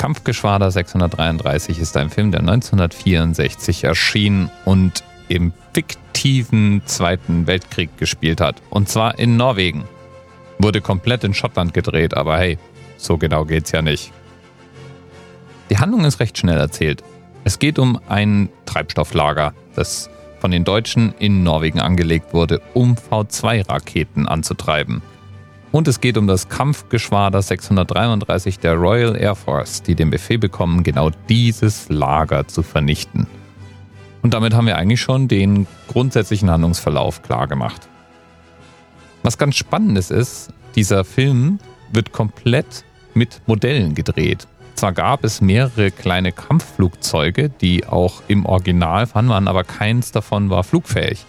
Kampfgeschwader 633 ist ein Film, der 1964 erschien und im fiktiven Zweiten Weltkrieg gespielt hat. Und zwar in Norwegen. Wurde komplett in Schottland gedreht, aber hey, so genau geht's ja nicht. Die Handlung ist recht schnell erzählt. Es geht um ein Treibstofflager, das von den Deutschen in Norwegen angelegt wurde, um V2-Raketen anzutreiben. Und es geht um das Kampfgeschwader 633 der Royal Air Force, die den Befehl bekommen, genau dieses Lager zu vernichten. Und damit haben wir eigentlich schon den grundsätzlichen Handlungsverlauf klar gemacht. Was ganz spannendes ist, dieser Film wird komplett mit Modellen gedreht. Zwar gab es mehrere kleine Kampfflugzeuge, die auch im Original vorhanden waren, aber keins davon war flugfähig.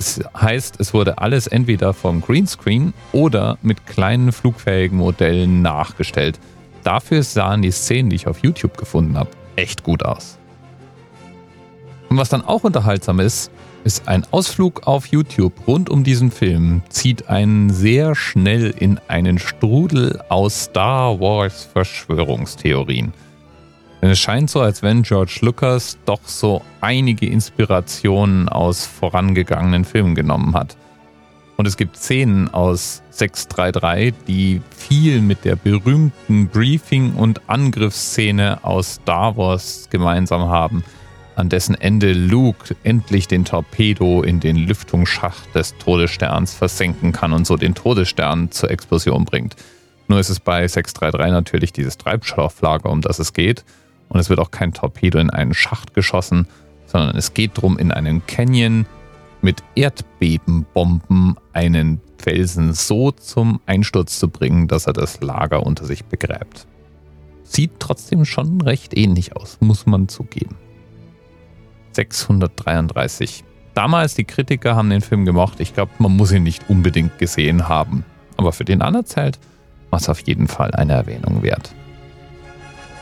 Das heißt, es wurde alles entweder vom Greenscreen oder mit kleinen flugfähigen Modellen nachgestellt. Dafür sahen die Szenen, die ich auf YouTube gefunden habe, echt gut aus. Und was dann auch unterhaltsam ist, ist ein Ausflug auf YouTube rund um diesen Film zieht einen sehr schnell in einen Strudel aus Star Wars Verschwörungstheorien. Denn es scheint so, als wenn George Lucas doch so einige Inspirationen aus vorangegangenen Filmen genommen hat. Und es gibt Szenen aus 633, die viel mit der berühmten Briefing- und Angriffsszene aus Star Wars gemeinsam haben, an dessen Ende Luke endlich den Torpedo in den Lüftungsschacht des Todessterns versenken kann und so den Todesstern zur Explosion bringt. Nur ist es bei 633 natürlich dieses Treibstofflager, um das es geht. Und es wird auch kein Torpedo in einen Schacht geschossen, sondern es geht darum, in einen Canyon mit Erdbebenbomben einen Felsen so zum Einsturz zu bringen, dass er das Lager unter sich begräbt. Sieht trotzdem schon recht ähnlich aus, muss man zugeben. 633. Damals die Kritiker haben den Film gemocht. Ich glaube, man muss ihn nicht unbedingt gesehen haben. Aber für den Anerzählt war es auf jeden Fall eine Erwähnung wert.